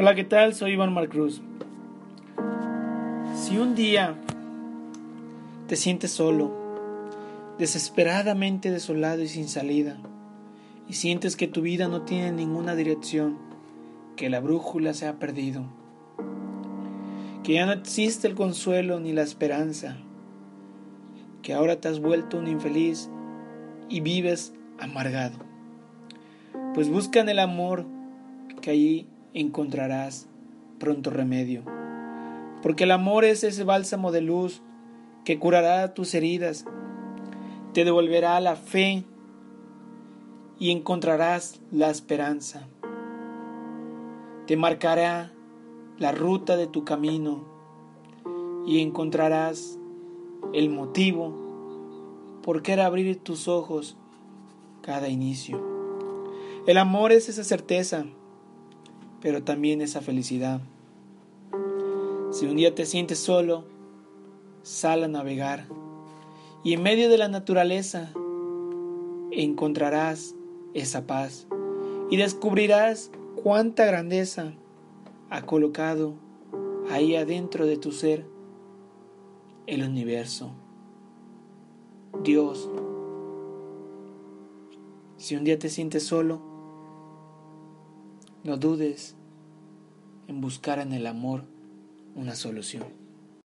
Hola, ¿qué tal? Soy Iván Marcruz. Si un día te sientes solo, desesperadamente desolado y sin salida, y sientes que tu vida no tiene ninguna dirección, que la brújula se ha perdido, que ya no existe el consuelo ni la esperanza, que ahora te has vuelto un infeliz y vives amargado, pues buscan el amor que allí encontrarás pronto remedio. Porque el amor es ese bálsamo de luz que curará tus heridas, te devolverá la fe y encontrarás la esperanza. Te marcará la ruta de tu camino y encontrarás el motivo por qué abrir tus ojos cada inicio. El amor es esa certeza pero también esa felicidad. Si un día te sientes solo, sal a navegar y en medio de la naturaleza encontrarás esa paz y descubrirás cuánta grandeza ha colocado ahí adentro de tu ser el universo. Dios. Si un día te sientes solo, no dudes en buscar en el amor una solución.